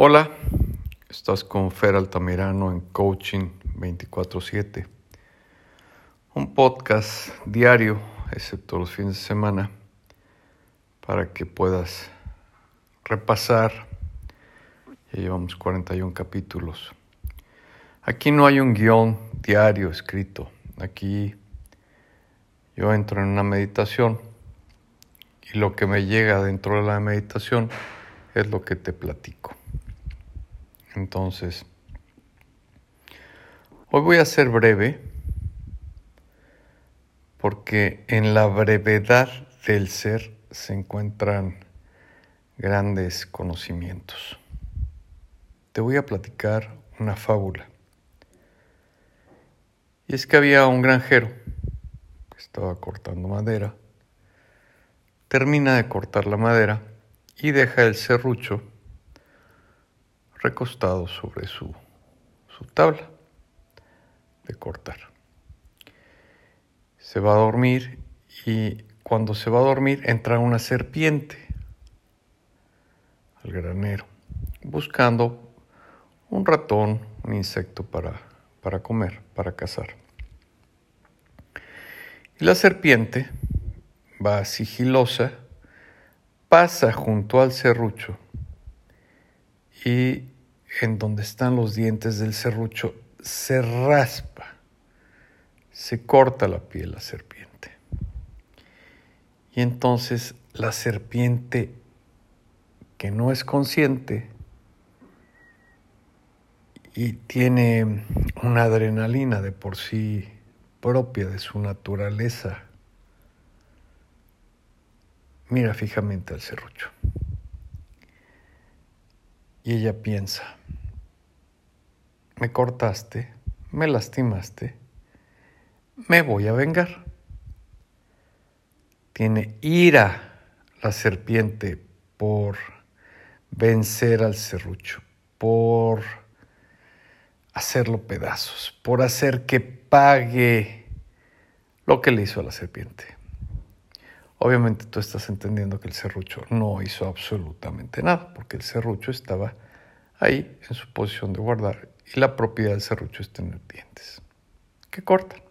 Hola, estás con Fer Altamirano en Coaching 24/7, un podcast diario, excepto los fines de semana, para que puedas repasar. Ya llevamos 41 capítulos. Aquí no hay un guion diario escrito. Aquí yo entro en una meditación y lo que me llega dentro de la meditación es lo que te platico. Entonces, hoy voy a ser breve porque en la brevedad del ser se encuentran grandes conocimientos. Te voy a platicar una fábula. Y es que había un granjero que estaba cortando madera, termina de cortar la madera y deja el serrucho recostado sobre su, su tabla de cortar. Se va a dormir y cuando se va a dormir entra una serpiente al granero buscando un ratón, un insecto para, para comer, para cazar. Y la serpiente va sigilosa, pasa junto al serrucho y en donde están los dientes del serrucho se raspa, se corta la piel la serpiente. Y entonces la serpiente que no es consciente y tiene una adrenalina de por sí propia de su naturaleza, mira fijamente al serrucho. Y ella piensa, me cortaste, me lastimaste, me voy a vengar. Tiene ira la serpiente por vencer al serrucho, por hacerlo pedazos, por hacer que pague lo que le hizo a la serpiente. Obviamente tú estás entendiendo que el serrucho no hizo absolutamente nada, porque el serrucho estaba ahí en su posición de guardar y la propiedad del serrucho está en los dientes, que cortan.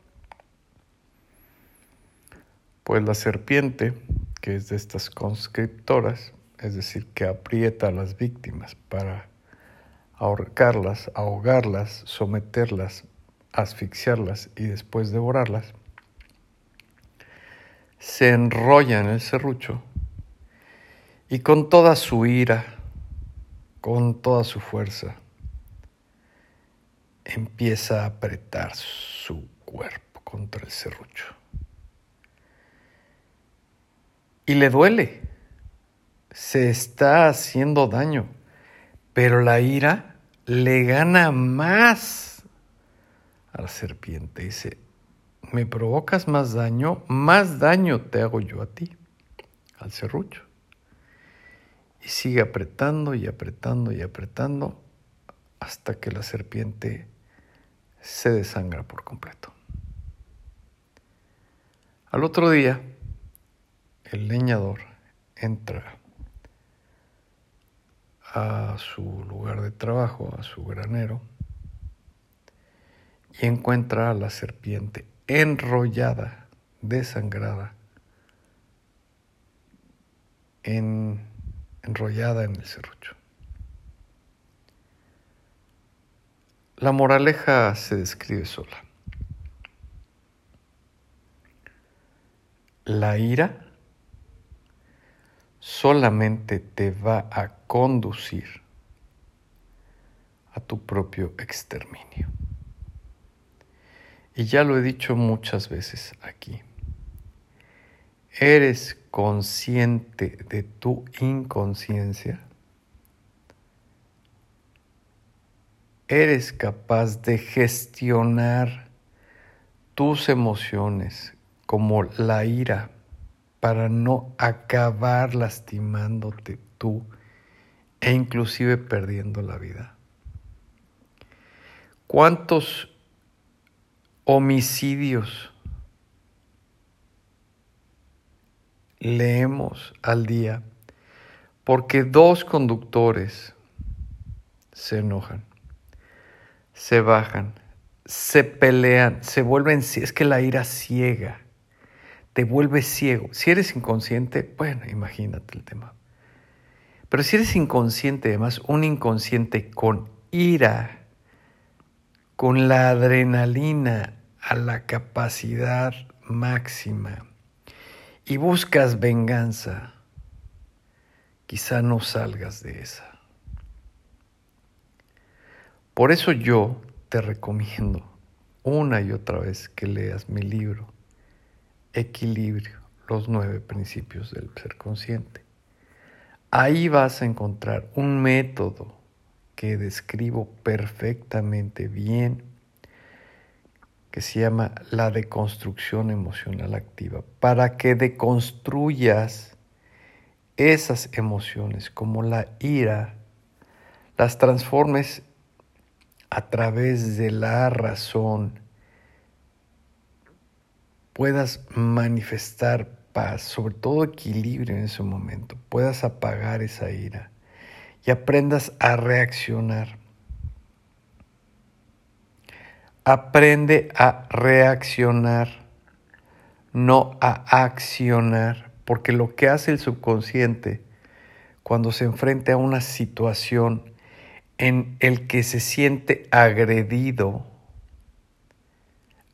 Pues la serpiente, que es de estas conscriptoras, es decir, que aprieta a las víctimas para ahorcarlas, ahogarlas, someterlas, asfixiarlas y después devorarlas, se enrolla en el serrucho y con toda su ira, con toda su fuerza, empieza a apretar su cuerpo contra el serrucho. Y le duele, se está haciendo daño, pero la ira le gana más a la serpiente. Dice, me provocas más daño, más daño te hago yo a ti, al serrucho. Y sigue apretando y apretando y apretando hasta que la serpiente se desangra por completo. Al otro día, el leñador entra a su lugar de trabajo, a su granero, y encuentra a la serpiente enrollada, desangrada, en, enrollada en el serrucho. La moraleja se describe sola. La ira solamente te va a conducir a tu propio exterminio. Y ya lo he dicho muchas veces aquí. ¿Eres consciente de tu inconsciencia? ¿Eres capaz de gestionar tus emociones como la ira para no acabar lastimándote tú e inclusive perdiendo la vida? ¿Cuántos homicidios leemos al día porque dos conductores se enojan, se bajan, se pelean, se vuelven, es que la ira ciega, te vuelve ciego. Si eres inconsciente, bueno, imagínate el tema. Pero si eres inconsciente, además, un inconsciente con ira, con la adrenalina a la capacidad máxima y buscas venganza, quizá no salgas de esa. Por eso yo te recomiendo una y otra vez que leas mi libro, Equilibrio, los nueve principios del ser consciente. Ahí vas a encontrar un método que describo perfectamente bien, que se llama la deconstrucción emocional activa, para que deconstruyas esas emociones como la ira, las transformes a través de la razón puedas manifestar paz, sobre todo equilibrio en ese momento, puedas apagar esa ira y aprendas a reaccionar. Aprende a reaccionar, no a accionar, porque lo que hace el subconsciente cuando se enfrenta a una situación en el que se siente agredido,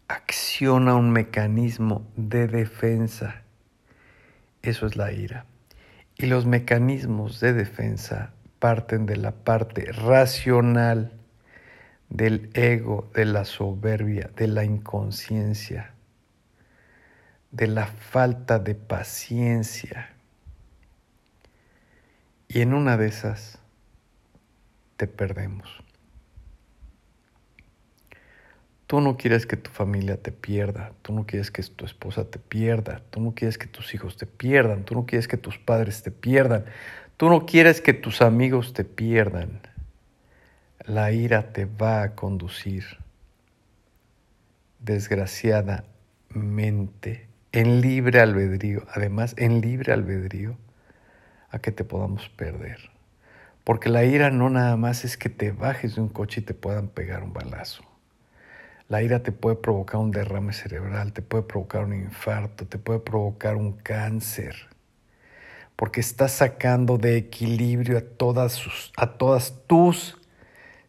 acciona un mecanismo de defensa. Eso es la ira. Y los mecanismos de defensa parten de la parte racional del ego, de la soberbia, de la inconsciencia, de la falta de paciencia. Y en una de esas te perdemos. Tú no quieres que tu familia te pierda, tú no quieres que tu esposa te pierda, tú no quieres que tus hijos te pierdan, tú no quieres que tus padres te pierdan, tú no quieres que tus amigos te pierdan. La ira te va a conducir, desgraciadamente, en libre albedrío, además en libre albedrío, a que te podamos perder. Porque la ira no nada más es que te bajes de un coche y te puedan pegar un balazo. La ira te puede provocar un derrame cerebral, te puede provocar un infarto, te puede provocar un cáncer. Porque estás sacando de equilibrio a todas, a todas tus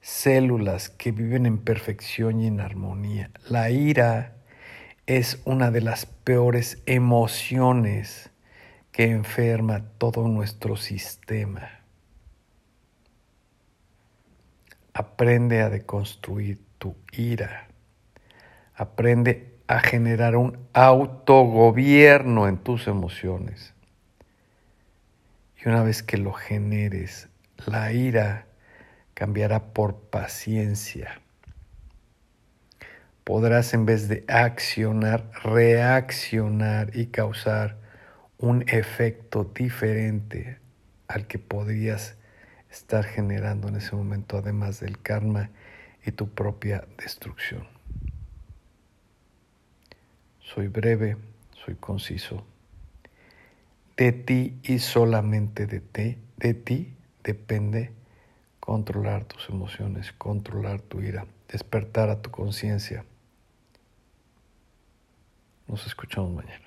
células que viven en perfección y en armonía. La ira es una de las peores emociones que enferma todo nuestro sistema. Aprende a deconstruir tu ira. Aprende a generar un autogobierno en tus emociones. Y una vez que lo generes, la ira cambiará por paciencia. Podrás en vez de accionar, reaccionar y causar un efecto diferente al que podrías estar generando en ese momento, además del karma y tu propia destrucción. Soy breve, soy conciso. De ti y solamente de ti, de ti depende controlar tus emociones, controlar tu ira, despertar a tu conciencia. Nos escuchamos mañana.